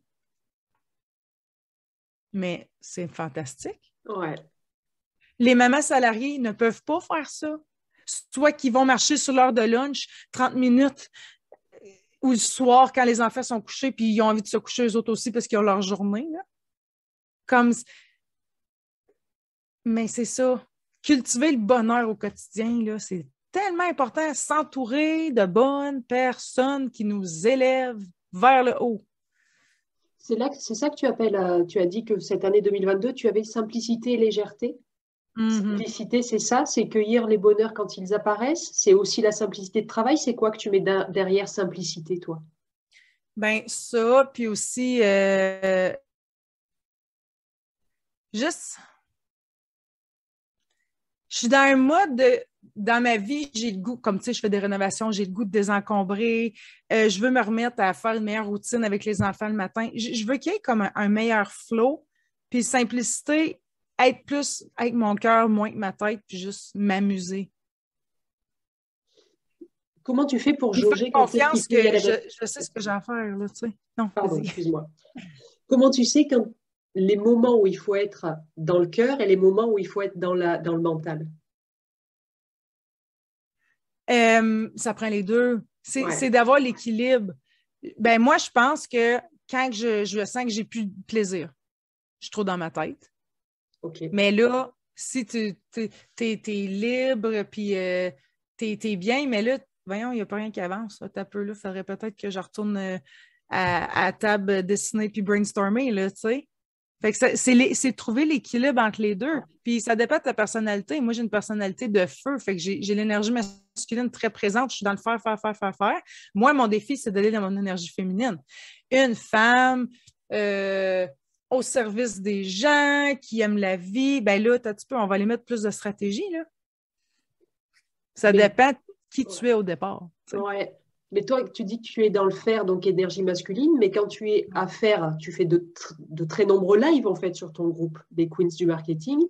Speaker 2: mais c'est fantastique.
Speaker 1: Ouais.
Speaker 2: Les mamans salariées ne peuvent pas faire ça. Soit qu'ils vont marcher sur l'heure de lunch 30 minutes ou le soir quand les enfants sont couchés puis ils ont envie de se coucher eux autres aussi parce qu'ils ont leur journée. Comme mais c'est ça. Cultiver le bonheur au quotidien, c'est tellement important, s'entourer de bonnes personnes qui nous élèvent vers le haut.
Speaker 1: C'est là, c'est ça que tu appelles, euh, tu as dit que cette année 2022, tu avais simplicité et légèreté? Mm-hmm. Simplicité, c'est ça, c'est cueillir les bonheurs quand ils apparaissent. C'est aussi la simplicité de travail. C'est quoi que tu mets derrière simplicité, toi?
Speaker 2: Ben ça, puis aussi euh, juste, je suis dans un mode de dans ma vie, j'ai le goût, comme tu sais, je fais des rénovations, j'ai le goût de désencombrer. Euh, je veux me remettre à faire une meilleure routine avec les enfants le matin. Je, veux qu'il y ait comme un, meilleur flow. Puis simplicité, être plus avec mon cœur, moins que ma tête, puis juste m'amuser.
Speaker 1: Comment tu fais pour jauger
Speaker 2: confiance que je, sais ce que j'ai à faire, là, tu sais. Non,
Speaker 1: Pardon, excuse-moi. Comment tu sais quand les moments où il faut être dans le cœur et les moments où il faut être dans, la, dans le mental?
Speaker 2: Euh, ça prend les deux. C'est d'avoir l'équilibre. Ben moi, je pense que quand je, je sens que j'ai plus de plaisir, je suis trop dans ma tête. Mais là, si tu es, libre, puis euh, tu es, bien, mais là, voyons, il n'y a pas rien qui avance. Un peu là, il faudrait peut-être que je retourne euh, à, table dessinée puis brainstormer, tu sais. Fait que c'est trouver l'équilibre entre les deux. Puis ça dépend de ta personnalité. Moi, j'ai une personnalité de feu. Fait que j'ai l'énergie masculine très présente. Je suis dans le faire, faire, faire, faire, faire. Moi, mon défi, c'est d'aller dans mon énergie féminine. Une femme euh, au service des gens qui aiment la vie. Ben là, tu peux, on va aller mettre plus de stratégie. Là. Ça dépend de qui tu es au départ.
Speaker 1: Oui. Mais toi, tu dis que tu es dans le faire, donc énergie masculine, mais quand tu es à faire, tu fais de, très nombreux lives en fait sur ton groupe des Queens du marketing.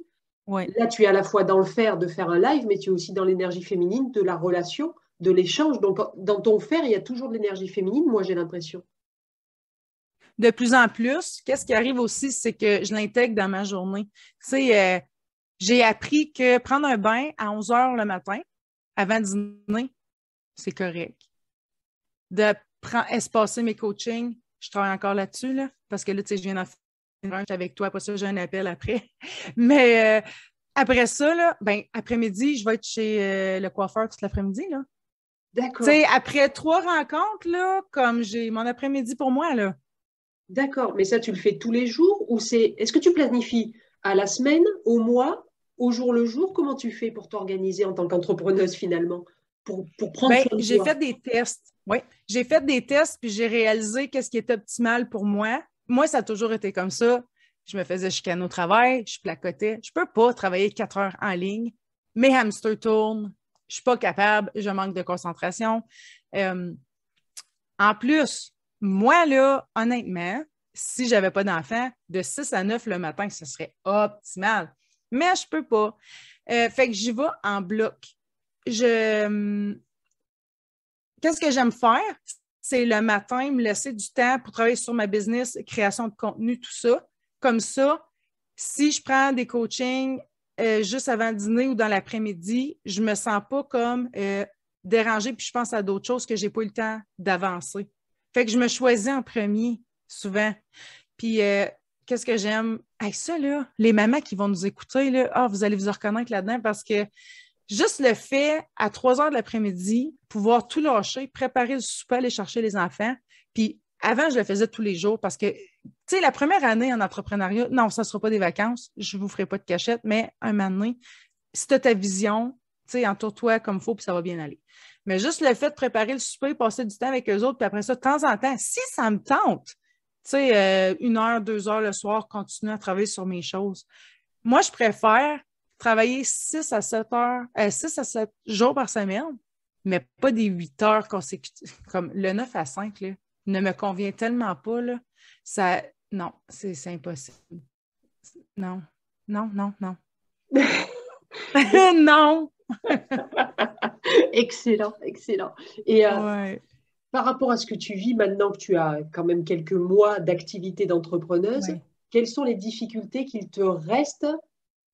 Speaker 1: Là, tu es à la fois dans le faire de faire un live, mais tu es aussi dans l'énergie féminine, de la relation, de l'échange. Donc, dans ton faire, il y a toujours de l'énergie féminine, moi, j'ai l'impression.
Speaker 2: De plus en plus, qu'est-ce qui arrive aussi, c'est que je l'intègre dans ma journée. Tu sais, euh, j'ai appris que prendre un bain à 11 heures le matin, avant dîner, c'est correct de prendre, espacer mes coachings. Je travaille encore là-dessus, là, parce que là, tu sais, je viens d'en faire avec toi. Après ça, j'ai un appel après. Mais euh, après ça, là, ben, après-midi, je vais être chez euh, le coiffeur toute l'après-midi. Là.
Speaker 1: D'accord.
Speaker 2: Tu sais, après trois rencontres, là, comme j'ai mon après-midi pour moi, là.
Speaker 1: D'accord, mais ça, tu le fais tous les jours ou c'est. Est-ce que tu planifies à la semaine, au mois, au jour le jour? Comment tu fais pour t'organiser en tant qu'entrepreneuse finalement pour, pour prendre
Speaker 2: ben, J'ai fait des tests. Oui, j'ai fait des tests puis j'ai réalisé qu'est-ce qui est optimal pour moi. Moi, ça a toujours été comme ça. Je me faisais chicaner au travail, je placotais. Je ne peux pas travailler quatre heures en ligne. Mes hamsters tournent, je ne suis pas capable, je manque de concentration. Euh, en plus, moi, là, honnêtement, si je n'avais pas d'enfant, de 6 à 9 le matin, ce serait optimal. Mais je ne peux pas. Euh, fait que j'y vais en bloc. Je. Hum, qu'est-ce que j'aime faire? C'est le matin, me laisser du temps pour travailler sur ma business, création de contenu, tout ça. Comme ça, si je prends des coachings euh, juste avant dîner ou dans l'après-midi, je ne me sens pas comme euh, dérangée, puis je pense à d'autres choses que je n'ai pas eu le temps d'avancer. Fait que je me choisis en premier, souvent. Puis, euh, qu'est-ce que j'aime? Avec ça, là, les mamans qui vont nous écouter, là, ah, vous allez vous reconnaître là-dedans parce que juste le fait, à 3 heures de l'après-midi, pouvoir tout lâcher, préparer le souper, aller chercher les enfants. Puis, avant, je le faisais tous les jours parce que, tu sais, la première année en entrepreneuriat, non, ça ne sera pas des vacances, je ne vous ferai pas de cachette, mais un moment donné, si tu as ta vision, tu sais, entoure-toi comme il faut, puis ça va bien aller. Mais juste le fait de préparer le souper, passer du temps avec eux autres, puis après ça, de temps en temps, si ça me tente, tu sais, euh, une heure, deux heures le soir, continuer à travailler sur mes choses. Moi, je préfère travailler six à sept heures, euh, six à sept jours par semaine, mais pas des huit heures consécutives. Comme le 9 à 5, là, ne me convient tellement pas. Là. Ça, non, c'est impossible. Non, non, non, non. non!
Speaker 1: excellent, excellent. Et euh, par rapport à ce que tu vis maintenant que tu as quand même quelques mois d'activité d'entrepreneuse, quelles sont les difficultés qu'il te reste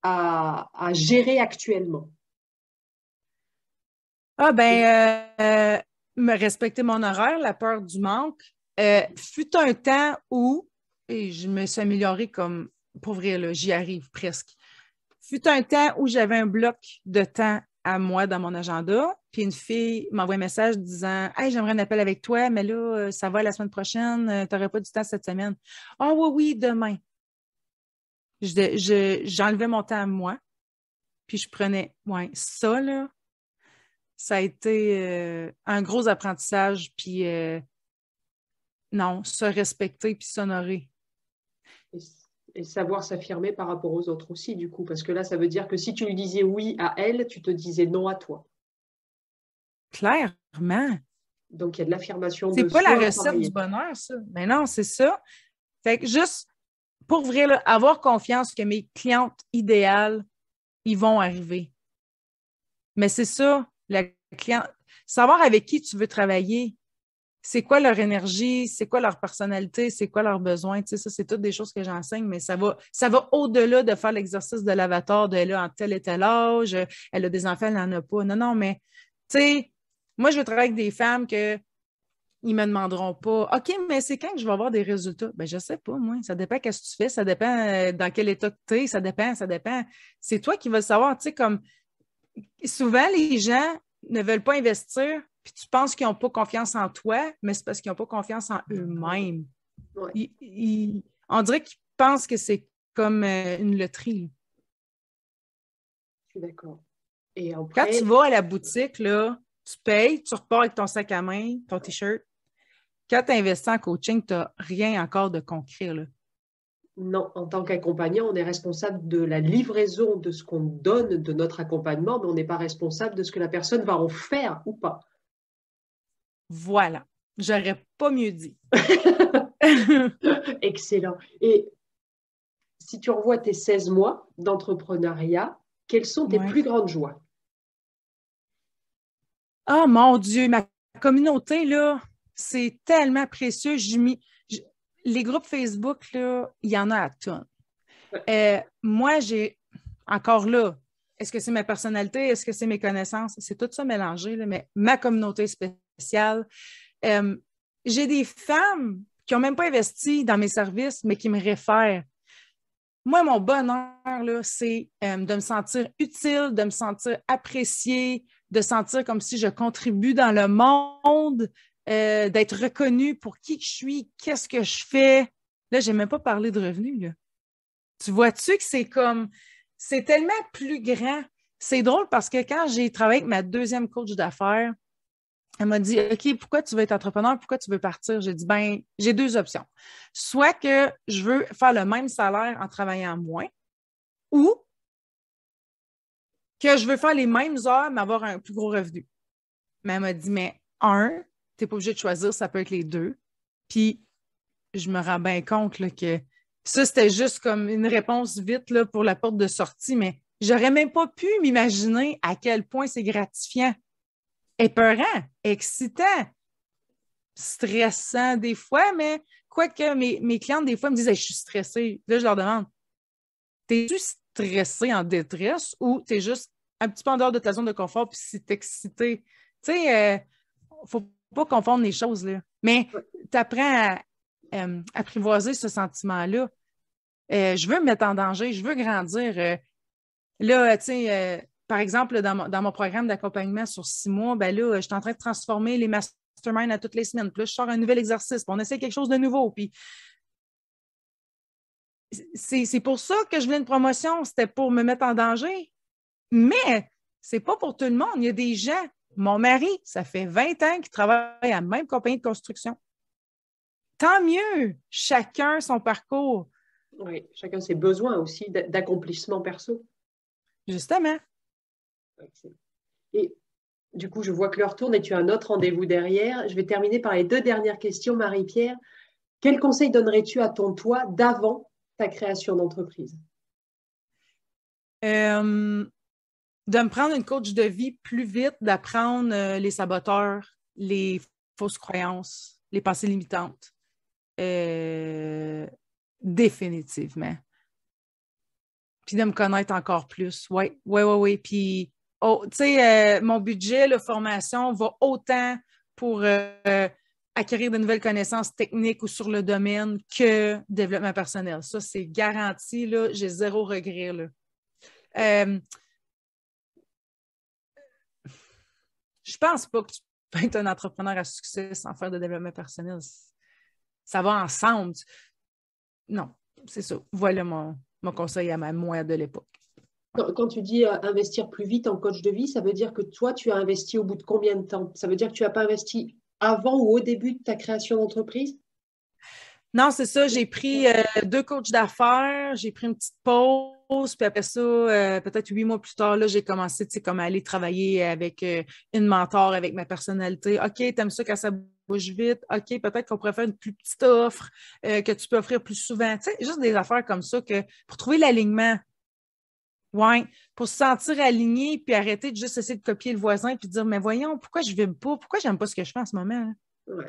Speaker 1: à, gérer actuellement?
Speaker 2: Ah ben, euh, me respecter mon horaire, la peur du manque. Euh, fut un temps où, et je me suis améliorée comme, pour vrai, j'y arrive presque. Fut un temps où j'avais un bloc de temps à moi dans mon agenda. Puis une fille m'envoie un message disant Hey, j'aimerais un appel avec toi, mais là, euh, ça va la semaine prochaine, euh, tu n'aurais pas du temps cette semaine. Ah oui, oui, demain. J'enlevais mon temps à moi, puis je prenais, ouais, ça, là, ça a été euh, un gros apprentissage, puis non, se respecter puis s'honorer
Speaker 1: et savoir s'affirmer par rapport aux autres aussi, du coup, parce que là, ça veut dire que si tu lui disais oui à elle, tu te disais non à toi.
Speaker 2: Clairement.
Speaker 1: Donc, il y a de l'affirmation.
Speaker 2: C'est pas la recette du bonheur, ça. Mais non, c'est ça. Fait que juste, pour vrai, avoir confiance que mes clientes idéales, ils vont arriver. Mais c'est ça, la cliente. Savoir avec qui tu veux travailler, c'est quoi leur énergie, c'est quoi leur personnalité, c'est quoi leurs besoins. Tu sais, ça, c'est toutes des choses que j'enseigne, mais ça va, ça va au-delà de faire l'exercice de l'avatar de elle en tel et tel âge, elle a des enfants, elle n'en a pas. Non, non, mais tu sais, moi, je veux travailler avec des femmes que ils me demanderont pas OK, mais c'est quand que je vais avoir des résultats? Ben, je sais pas, moi. Ça dépend qu'est-ce que tu fais, ça dépend euh, dans quel état tu es, ça dépend, ça dépend. C'est toi qui vas le savoir. Tu sais, comme souvent, les gens ne veulent pas investir puis tu penses qu'ils n'ont pas confiance en toi, mais c'est parce qu'ils n'ont pas confiance en eux-mêmes. on dirait qu'ils pensent que c'est comme euh, une loterie.
Speaker 1: Je suis d'accord.
Speaker 2: Et Quand tu vas à la boutique, là, tu payes, tu repars avec ton sac à main, ton T-shirt. Quand tu investis en coaching, tu n'as rien encore de concret. Là.
Speaker 1: Non, en tant qu'accompagnant, on est responsable de la livraison de ce qu'on donne de notre accompagnement, mais on n'est pas responsable de ce que la personne va en faire ou pas.
Speaker 2: Voilà. J'aurais pas mieux dit.
Speaker 1: Excellent. Et si tu revois tes 16 mois d'entrepreneuriat, quelles sont tes plus grandes joies?
Speaker 2: Oh mon Dieu, ma communauté, là, c'est tellement précieux. les groupes Facebook, là, il y en a à tonnes. Euh, moi, j'ai encore là, est-ce que c'est ma personnalité? Est-ce que c'est mes connaissances? C'est tout ça mélangé, mais ma communauté spéciale euh, j'ai des femmes qui n'ont même pas investi dans mes services, mais qui me réfèrent. Moi, mon bonheur, c'est euh, de me sentir utile, de me sentir appréciée, de sentir comme si je contribue dans le monde, euh, d'être reconnue pour qui je suis, qu'est-ce que je fais. Là, j'ai même pas parlé de revenus. Tu vois-tu que c'est comme, c'est tellement plus grand. C'est drôle parce que quand j'ai travaillé avec ma deuxième coach d'affaires, elle m'a dit OK, pourquoi tu veux être entrepreneur? Pourquoi tu veux partir? J'ai dit ben, j'ai deux options. Soit que je veux faire le même salaire en travaillant moins, ou que je veux faire les mêmes heures, mais avoir un plus gros revenu. Mais elle m'a dit Mais un, tu n'es pas obligé de choisir, ça peut être les deux. Puis je me rends bien compte que ça, c'était juste comme une réponse vite là, pour la porte de sortie, mais j'aurais même pas pu m'imaginer à quel point c'est gratifiant épeurant, excitant, stressant des fois, mais quoique mes, mes clientes, des fois, me disent Je suis stressée. Là, je leur demande T'es-tu stressé en détresse ou t'es juste un petit peu en dehors de ta zone de confort puis si t'es excité? Tu sais, euh, faut pas confondre les choses, là. Mais tu apprends à euh, apprivoiser ce sentiment-là. Euh, je veux me mettre en danger, je veux grandir. là, tu sais, par exemple, dans, mon, programme d'accompagnement sur six mois, ben là, je suis en train de transformer les masterminds à toutes les semaines. Puis là, je sors un nouvel exercice, puis on essaie quelque chose de nouveau. Puis c'est pour ça que je voulais une promotion, c'était pour me mettre en danger. Mais c'est pas pour tout le monde. Il y a des gens. Mon mari, ça fait 20 ans qu'il travaille à la même compagnie de construction. Tant mieux, chacun son parcours.
Speaker 1: Oui, chacun ses besoins aussi d'accomplissement perso.
Speaker 2: Justement.
Speaker 1: Et du coup, je vois que l'heure tourne et tu as un autre rendez-vous derrière. Je vais terminer par les deux dernières questions, Marie-Pierre. Quel conseil donnerais-tu à ton toi d'avant ta création d'entreprise?
Speaker 2: Euh, De me prendre une coach de vie plus vite, d'apprendre euh, les saboteurs, les fausses croyances, les pensées limitantes. Euh, définitivement. Puis de me connaître encore plus. Oui, oui, oui, oui. Puis Oh, tu sais, euh, mon budget, la formation va autant pour euh, acquérir de nouvelles connaissances techniques ou sur le domaine que développement personnel. Ça, c'est garanti, là. J'ai zéro regret, là. Euh, je pense pas que tu peux être un entrepreneur à succès sans faire de développement personnel. Ça va ensemble. Non, c'est ça. Voilà mon, mon conseil à ma moi de l'époque.
Speaker 1: Quand tu dis euh, investir plus vite en coach de vie, ça veut dire que toi, tu as investi au bout de combien de temps? Ça veut dire que tu n'as pas investi avant ou au début de ta création d'entreprise?
Speaker 2: Non, c'est ça. J'ai pris euh, deux coachs d'affaires, j'ai pris une petite pause, puis après ça, euh, peut-être huit mois plus tard, là, j'ai commencé comme à aller travailler avec une mentor, avec ma personnalité. OK, t'aimes ça quand ça bouge vite. OK, peut-être qu'on pourrait faire une plus petite offre que tu peux offrir plus souvent. Tu sais, juste des affaires comme ça que pour trouver l'alignement oui, pour se sentir aligné puis arrêter de juste essayer de copier le voisin puis dire Mais voyons, pourquoi je ne vais pas? Pourquoi j'aime pas ce que je fais en ce moment? Oui,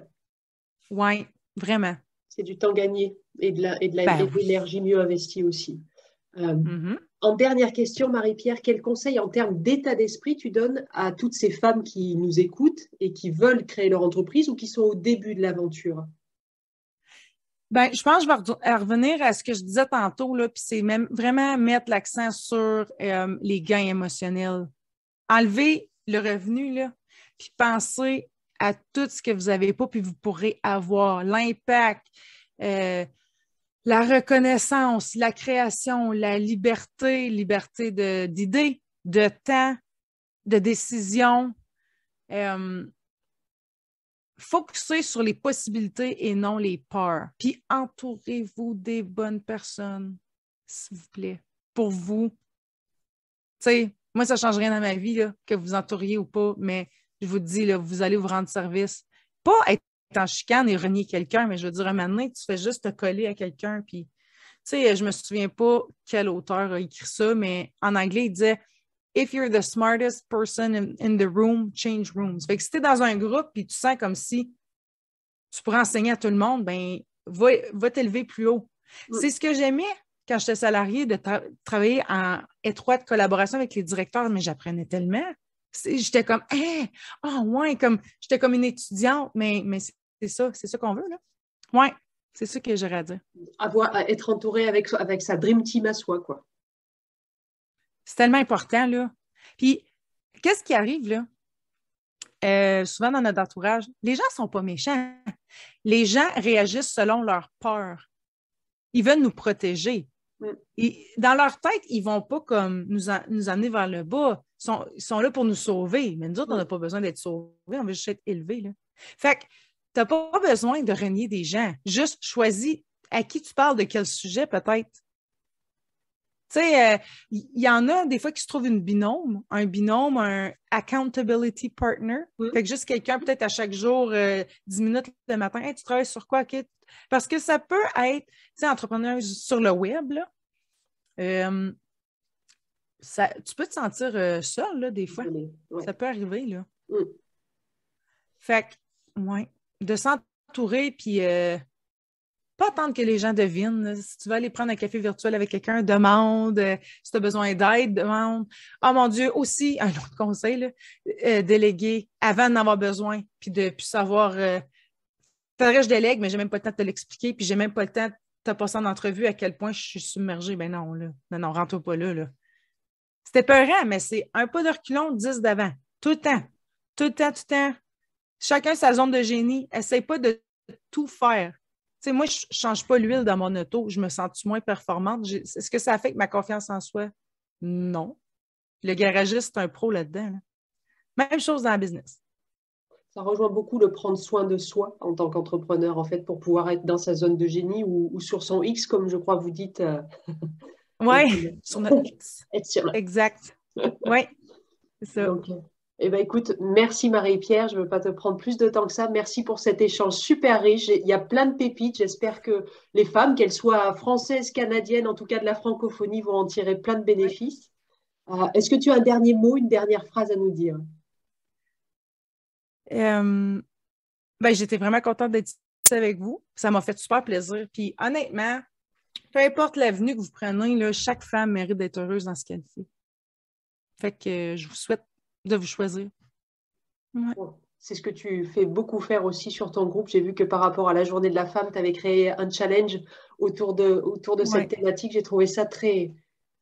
Speaker 2: ouais, vraiment.
Speaker 1: C'est du temps gagné et de ben l'énergie mieux investie aussi. Euh, mm-hmm. En dernière question, Marie-Pierre, quel conseil en termes d'état d'esprit tu donnes à toutes ces femmes qui nous écoutent et qui veulent créer leur entreprise ou qui sont au début de l'aventure?
Speaker 2: Ben, je pense que je vais revenir à ce que je disais tantôt, là, puis c'est même vraiment mettre l'accent sur euh, les gains émotionnels. Enlever le revenu, là, puis penser à tout ce que vous n'avez pas, puis vous pourrez avoir, l'impact, euh, la reconnaissance, la création, la liberté, liberté d'idées, de, temps, de décision. Euh, Focussez sur les possibilités et non les peurs. Puis entourez-vous des bonnes personnes, s'il vous plaît, pour vous. Tu sais, moi, ça ne change rien dans ma vie, que vous entouriez ou pas, mais je vous dis, là, vous allez vous rendre service. Pas être en chicane et renier quelqu'un, mais je veux dire, un tu fais juste te coller à quelqu'un. Puis, tu sais, je me souviens pas quel auteur a écrit ça, mais en anglais, il disait if you're the smartest person in, the room, change rooms. Fait que si tu es dans un groupe et tu sens comme si tu pourrais enseigner à tout le monde, ben va, va t'élever plus haut. C'est ce que j'aimais quand j'étais salarié de travailler en étroite collaboration avec les directeurs, mais j'apprenais tellement. J'étais comme, eh, oh, ouais, comme, j'étais comme une étudiante, mais, mais c'est ça, c'est ça qu'on veut, là. Ouais, c'est ça que j'aurais à dire.
Speaker 1: Avoir, être entouré avec, avec sa dream team à soi, quoi.
Speaker 2: C'est tellement important, là. Puis, qu'est-ce qui arrive, là? Euh, souvent dans notre entourage, les gens ne sont pas méchants. Les gens réagissent selon leur peur. Ils veulent nous protéger.
Speaker 1: Mm.
Speaker 2: Et dans leur tête, ils ne vont pas comme nous, nous amener vers le bas. Ils sont, ils sont là pour nous sauver. Mais nous autres, on n'a pas besoin d'être sauvés. On veut juste être élevés. Là. Fait que tu n'as pas besoin de renier des gens. Juste choisis à qui tu parles de quel sujet, peut-être. Tu sais, euh, il y, en a des fois qui se trouvent une binôme, un binôme, un accountability partner.
Speaker 1: Mm.
Speaker 2: Fait que juste quelqu'un, peut-être à chaque jour, euh, 10 minutes le matin, Hey, tu travailles sur quoi? Parce que ça peut être, tu sais, entrepreneur sur le web, là, euh, ça, tu peux te sentir euh, seul, là, des fois.
Speaker 1: Ouais.
Speaker 2: Ça peut arriver, là.
Speaker 1: Mm.
Speaker 2: Fait que, ouais, de s'entourer, puis euh, pas attendre que les gens devinent. Si tu veux aller prendre un café virtuel avec quelqu'un, demande. Euh, si tu as besoin d'aide, demande. Oh mon Dieu, aussi, un autre conseil, euh, déléguer avant d'en avoir besoin, puis de plus savoir. Euh, faudrait que je délègue, mais j'ai même pas le temps de te l'expliquer, puis j'ai même pas le temps de te passer en entrevue à quel point je suis submergée. Ben non, là. Non, non, rentre pas là. C'était peurant, mais c'est un pas de reculon, 10 d'avant. Tout le temps. Tout le temps, tout le temps. Chacun sa zone de génie. Essaye pas de tout faire. Tu sais, moi, je ne change pas l'huile dans mon auto. Je me sens moins performante? Est-ce que ça affecte ma confiance en soi? Non. Le garagiste, c'est un pro là-dedans. là. Même chose dans la business.
Speaker 1: Ça rejoint beaucoup le prendre soin de soi en tant qu'entrepreneur, en fait, pour pouvoir être dans sa zone de génie ou, ou sur son X, comme je crois vous dites. euh,
Speaker 2: Oui, sur notre X.
Speaker 1: être sur
Speaker 2: Exact. Oui, c'est ça.
Speaker 1: Donc, euh, eh ben, écoute, merci Marie-Pierre. Je ne veux pas te prendre plus de temps que ça. Merci pour cet échange super riche. Il y a plein de pépites. J'espère que les femmes, qu'elles soient françaises, canadiennes, en tout cas de la francophonie, vont en tirer plein de bénéfices. Euh, Est-ce que tu as un dernier mot, une dernière phrase à nous dire?
Speaker 2: Euh, ben, j'étais vraiment contente d'être ici avec vous. Ça m'a fait super plaisir. Puis honnêtement, peu importe l'avenue que vous prenez, là, chaque femme mérite d'être heureuse dans ce qu'elle fait. Fait que je vous souhaite de vous choisir. Ouais.
Speaker 1: C'est ce que tu fais beaucoup faire aussi sur ton groupe. J'ai vu que par rapport à la journée de la femme, tu avais créé un challenge autour de, autour de
Speaker 2: Ouais.
Speaker 1: cette thématique. J'ai trouvé ça très,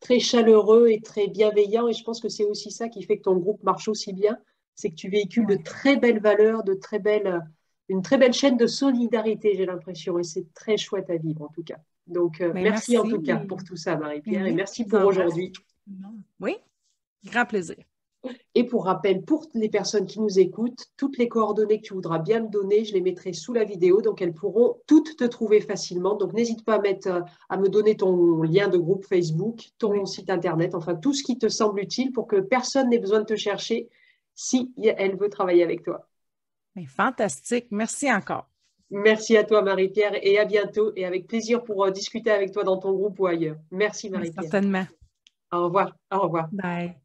Speaker 1: très chaleureux et très bienveillant. Et je pense que c'est aussi ça qui fait que ton groupe marche aussi bien. C'est que tu véhicules
Speaker 2: Ouais.
Speaker 1: de très belles valeurs, de très belles, une très belle chaîne de solidarité, j'ai l'impression. Et c'est très chouette à vivre, en tout cas. Donc, euh,
Speaker 2: Ben,
Speaker 1: merci, en
Speaker 2: merci.
Speaker 1: tout cas pour tout ça, Marie-Pierre. Et merci pour aujourd'hui.
Speaker 2: Oui, grand plaisir.
Speaker 1: Et pour rappel, pour les personnes qui nous écoutent, toutes les coordonnées que tu voudras bien me donner, je les mettrai sous la vidéo, donc elles pourront toutes te trouver facilement. Donc n'hésite pas à, mettre, euh, à me donner ton lien de groupe Facebook, ton
Speaker 2: Oui.
Speaker 1: site internet, enfin tout ce qui te semble utile pour que personne n'ait besoin de te chercher si elle veut travailler avec toi.
Speaker 2: Ben, fantastique. Merci encore.
Speaker 1: Merci à toi Marie-Pierre et à bientôt et avec plaisir pour euh, discuter avec toi dans ton groupe ou ailleurs. Merci Marie-Pierre.
Speaker 2: Certainement.
Speaker 1: Au revoir. Au revoir.
Speaker 2: Bye.